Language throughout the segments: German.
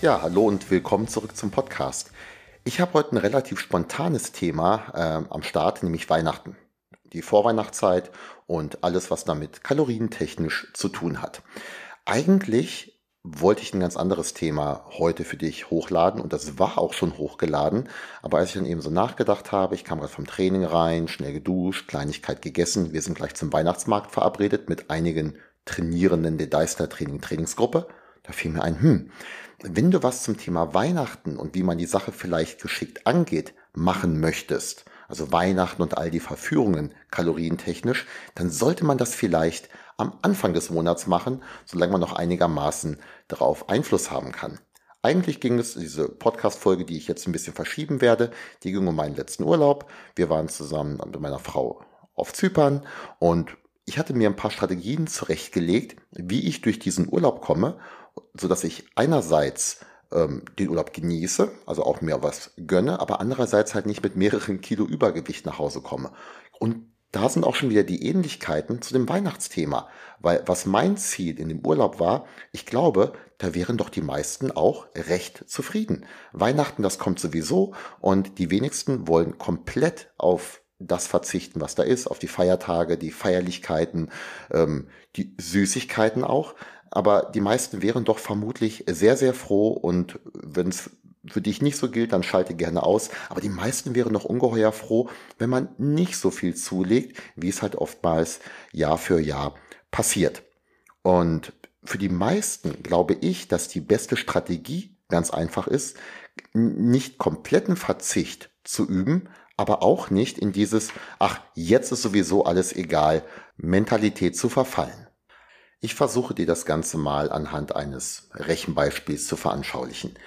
Ja, hallo und willkommen zurück zum Podcast. Ich habe heute ein relativ spontanes Thema äh, am Start, nämlich Weihnachten. Die Vorweihnachtszeit und alles, was damit kalorientechnisch zu tun hat. Eigentlich wollte ich ein ganz anderes Thema heute für dich hochladen und das war auch schon hochgeladen. Aber als ich dann eben so nachgedacht habe, ich kam gerade vom Training rein, schnell geduscht, Kleinigkeit gegessen. Wir sind gleich zum Weihnachtsmarkt verabredet mit einigen Trainierenden der Deister Training Trainingsgruppe. Da fiel mir ein, hm, wenn du was zum Thema Weihnachten und wie man die Sache vielleicht geschickt angeht, machen möchtest, also Weihnachten und all die Verführungen kalorientechnisch, dann sollte man das vielleicht am Anfang des Monats machen, solange man noch einigermaßen darauf Einfluss haben kann. Eigentlich ging es, diese Podcast-Folge, die ich jetzt ein bisschen verschieben werde, die ging um meinen letzten Urlaub. Wir waren zusammen mit meiner Frau auf Zypern und ich hatte mir ein paar Strategien zurechtgelegt, wie ich durch diesen Urlaub komme so dass ich einerseits ähm, den Urlaub genieße, also auch mir was gönne, aber andererseits halt nicht mit mehreren Kilo Übergewicht nach Hause komme. Und da sind auch schon wieder die Ähnlichkeiten zu dem Weihnachtsthema. Weil was mein Ziel in dem Urlaub war, ich glaube, da wären doch die meisten auch recht zufrieden. Weihnachten, das kommt sowieso und die wenigsten wollen komplett auf das verzichten, was da ist, auf die Feiertage, die Feierlichkeiten, ähm, die Süßigkeiten auch. Aber die meisten wären doch vermutlich sehr, sehr froh und wenn es für dich nicht so gilt, dann schalte gerne aus. Aber die meisten wären doch ungeheuer froh, wenn man nicht so viel zulegt, wie es halt oftmals Jahr für Jahr passiert. Und für die meisten glaube ich, dass die beste Strategie ganz einfach ist, nicht kompletten Verzicht zu üben, aber auch nicht in dieses, ach, jetzt ist sowieso alles egal, Mentalität zu verfallen. Ich versuche dir das Ganze mal anhand eines Rechenbeispiels zu veranschaulichen.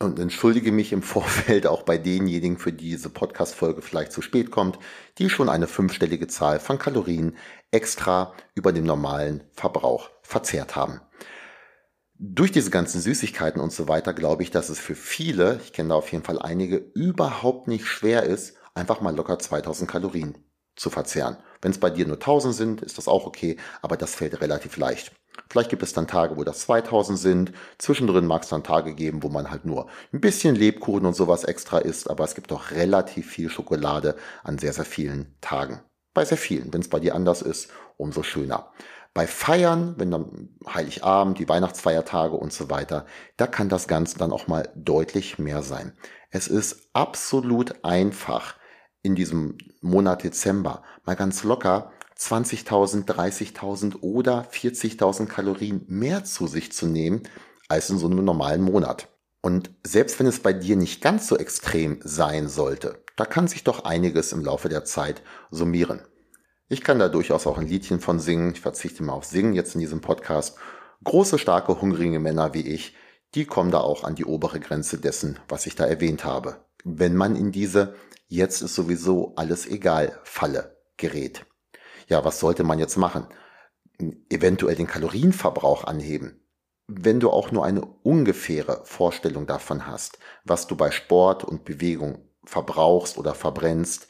Und entschuldige mich im Vorfeld auch bei denjenigen, für die diese Podcast-Folge vielleicht zu spät kommt, die schon eine fünfstellige Zahl von Kalorien extra über dem normalen Verbrauch verzehrt haben. Durch diese ganzen Süßigkeiten und so weiter glaube ich, dass es für viele, ich kenne da auf jeden Fall einige, überhaupt nicht schwer ist, einfach mal locker 2000 Kalorien zu verzehren. Wenn es bei dir nur 1000 sind, ist das auch okay, aber das fällt relativ leicht. Vielleicht gibt es dann Tage, wo das 2000 sind. Zwischendrin mag es dann Tage geben, wo man halt nur ein bisschen Lebkuchen und sowas extra isst, aber es gibt auch relativ viel Schokolade an sehr, sehr vielen Tagen. Bei sehr vielen. Wenn es bei dir anders ist, umso schöner. Bei Feiern, wenn dann Heiligabend, die Weihnachtsfeiertage und so weiter, da kann das Ganze dann auch mal deutlich mehr sein. Es ist absolut einfach, in diesem Monat Dezember mal ganz locker 20.000, 30.000 oder 40.000 Kalorien mehr zu sich zu nehmen als in so einem normalen Monat. Und selbst wenn es bei dir nicht ganz so extrem sein sollte, da kann sich doch einiges im Laufe der Zeit summieren. Ich kann da durchaus auch ein Liedchen von singen. Ich verzichte mal auf Singen jetzt in diesem Podcast. Große, starke, hungrige Männer wie ich, die kommen da auch an die obere Grenze dessen, was ich da erwähnt habe. Wenn man in diese jetzt ist sowieso alles egal, Falle gerät. Ja, was sollte man jetzt machen? Eventuell den Kalorienverbrauch anheben. Wenn du auch nur eine ungefähre Vorstellung davon hast, was du bei Sport und Bewegung verbrauchst oder verbrennst,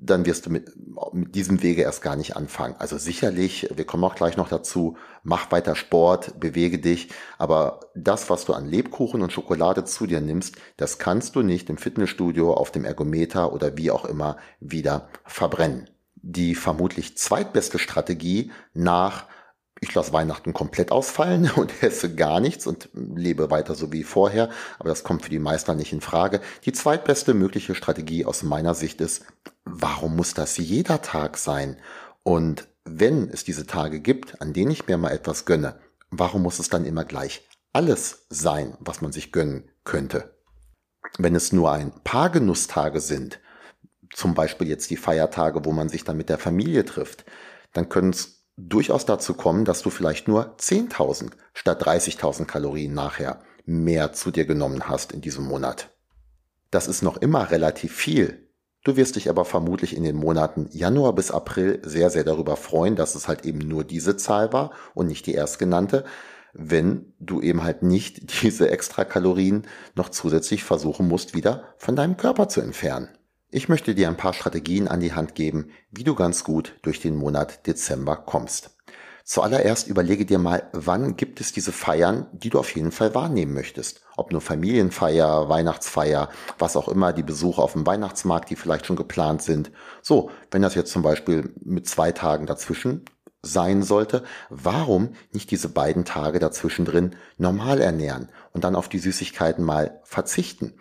dann wirst du mit, mit diesem Wege erst gar nicht anfangen. Also sicherlich, wir kommen auch gleich noch dazu, mach weiter Sport, bewege dich, aber das, was du an Lebkuchen und Schokolade zu dir nimmst, das kannst du nicht im Fitnessstudio, auf dem Ergometer oder wie auch immer wieder verbrennen. Die vermutlich zweitbeste Strategie nach ich lasse Weihnachten komplett ausfallen und esse gar nichts und lebe weiter so wie vorher, aber das kommt für die Meister nicht in Frage. Die zweitbeste mögliche Strategie aus meiner Sicht ist, warum muss das jeder Tag sein? Und wenn es diese Tage gibt, an denen ich mir mal etwas gönne, warum muss es dann immer gleich alles sein, was man sich gönnen könnte? Wenn es nur ein paar Genusstage sind, zum Beispiel jetzt die Feiertage, wo man sich dann mit der Familie trifft, dann können es durchaus dazu kommen, dass du vielleicht nur 10.000 statt 30.000 Kalorien nachher mehr zu dir genommen hast in diesem Monat. Das ist noch immer relativ viel. Du wirst dich aber vermutlich in den Monaten Januar bis April sehr, sehr darüber freuen, dass es halt eben nur diese Zahl war und nicht die erstgenannte, wenn du eben halt nicht diese extra Kalorien noch zusätzlich versuchen musst, wieder von deinem Körper zu entfernen. Ich möchte dir ein paar Strategien an die Hand geben, wie du ganz gut durch den Monat Dezember kommst. Zuallererst überlege dir mal, wann gibt es diese Feiern, die du auf jeden Fall wahrnehmen möchtest. Ob nur Familienfeier, Weihnachtsfeier, was auch immer, die Besuche auf dem Weihnachtsmarkt, die vielleicht schon geplant sind. So, wenn das jetzt zum Beispiel mit zwei Tagen dazwischen sein sollte, warum nicht diese beiden Tage dazwischen drin normal ernähren und dann auf die Süßigkeiten mal verzichten?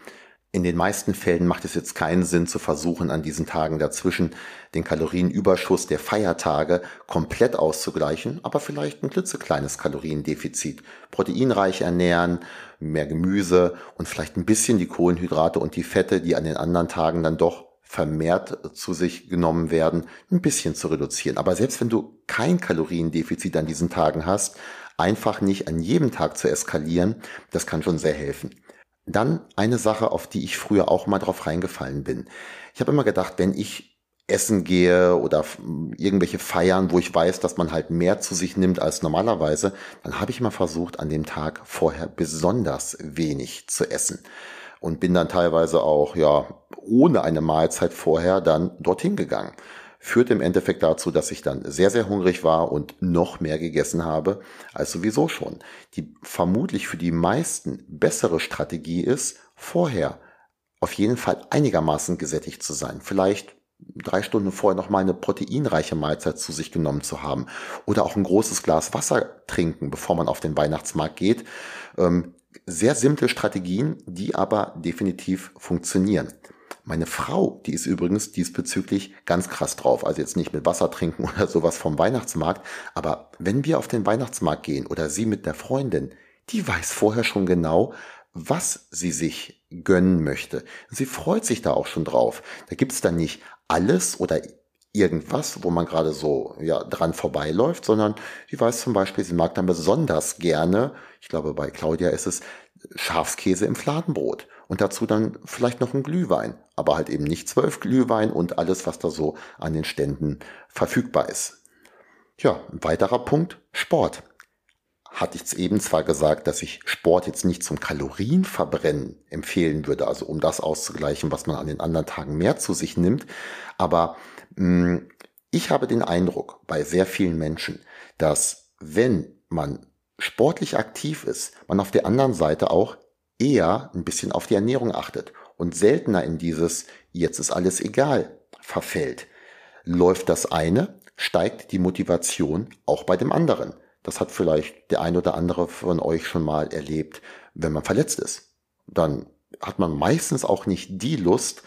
In den meisten Fällen macht es jetzt keinen Sinn zu versuchen, an diesen Tagen dazwischen den Kalorienüberschuss der Feiertage komplett auszugleichen, aber vielleicht ein klitzekleines Kaloriendefizit. Proteinreich ernähren, mehr Gemüse und vielleicht ein bisschen die Kohlenhydrate und die Fette, die an den anderen Tagen dann doch vermehrt zu sich genommen werden, ein bisschen zu reduzieren. Aber selbst wenn du kein Kaloriendefizit an diesen Tagen hast, einfach nicht an jedem Tag zu eskalieren, das kann schon sehr helfen. Dann eine Sache, auf die ich früher auch mal drauf reingefallen bin. Ich habe immer gedacht, wenn ich essen gehe oder irgendwelche Feiern, wo ich weiß, dass man halt mehr zu sich nimmt als normalerweise, dann habe ich immer versucht, an dem Tag vorher besonders wenig zu essen und bin dann teilweise auch, ja, ohne eine Mahlzeit vorher dann dorthin gegangen führt im Endeffekt dazu, dass ich dann sehr, sehr hungrig war und noch mehr gegessen habe als sowieso schon. Die vermutlich für die meisten bessere Strategie ist, vorher auf jeden Fall einigermaßen gesättigt zu sein. Vielleicht drei Stunden vorher noch mal eine proteinreiche Mahlzeit zu sich genommen zu haben oder auch ein großes Glas Wasser trinken, bevor man auf den Weihnachtsmarkt geht. Ähm, sehr simple Strategien, die aber definitiv funktionieren. Meine Frau, die ist übrigens diesbezüglich ganz krass drauf. Also jetzt nicht mit Wasser trinken oder sowas vom Weihnachtsmarkt. Aber wenn wir auf den Weihnachtsmarkt gehen oder sie mit der Freundin, die weiß vorher schon genau, was sie sich gönnen möchte. Sie freut sich da auch schon drauf. Da gibt's dann nicht alles oder irgendwas, wo man gerade so ja, dran vorbeiläuft, sondern sie weiß zum Beispiel, sie mag dann besonders gerne, ich glaube bei Claudia ist es Schafskäse im Fladenbrot und dazu dann vielleicht noch ein Glühwein, aber halt eben nicht zwölf Glühwein und alles, was da so an den Ständen verfügbar ist. Ja, ein weiterer Punkt, Sport. Hatte ich eben zwar gesagt, dass ich Sport jetzt nicht zum Kalorienverbrennen empfehlen würde, also um das auszugleichen, was man an den anderen Tagen mehr zu sich nimmt, aber mh, hm, ich habe den Eindruck bei sehr vielen Menschen, dass wenn man sportlich aktiv ist, man auf der anderen Seite auch eher ein bisschen auf die Ernährung achtet und seltener in dieses jetzt ist alles egal verfällt. Läuft das eine, steigt die Motivation auch bei dem anderen. Das hat vielleicht der ein oder andere von euch schon mal erlebt, wenn man verletzt ist. Dann hat man meistens auch nicht die Lust,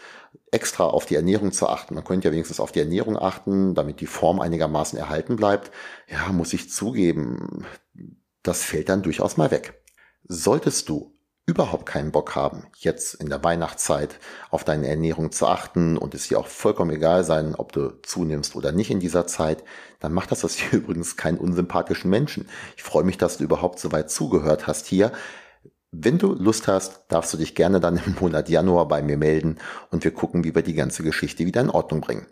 extra auf die Ernährung zu achten. Man könnte ja wenigstens auf die Ernährung achten, damit die Form einigermaßen erhalten bleibt. Ja, muss ich zugeben, das fällt dann durchaus mal weg. Solltest du überhaupt keinen Bock haben, jetzt in der Weihnachtszeit auf deine Ernährung zu achten und es dir auch vollkommen egal sein, ob du zunimmst oder nicht in dieser Zeit, dann macht das aus dir übrigens keinen unsympathischen Menschen. Ich freue mich, dass du überhaupt so weit zugehört hast hier. Wenn du Lust hast, darfst du dich gerne dann im Monat Januar bei mir melden und wir gucken, wie wir die ganze Geschichte wieder in Ordnung bringen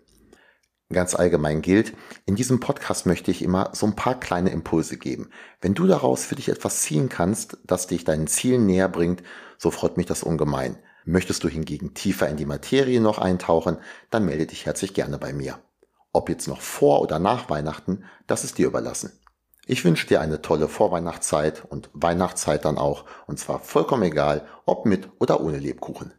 ganz allgemein gilt, in diesem Podcast möchte ich immer so ein paar kleine Impulse geben. Wenn du daraus für dich etwas ziehen kannst, das dich deinen Zielen näher bringt, so freut mich das ungemein. Möchtest du hingegen tiefer in die Materie noch eintauchen, dann melde dich herzlich gerne bei mir. Ob jetzt noch vor oder nach Weihnachten, das ist dir überlassen. Ich wünsche dir eine tolle Vorweihnachtszeit und Weihnachtszeit dann auch, und zwar vollkommen egal, ob mit oder ohne Lebkuchen.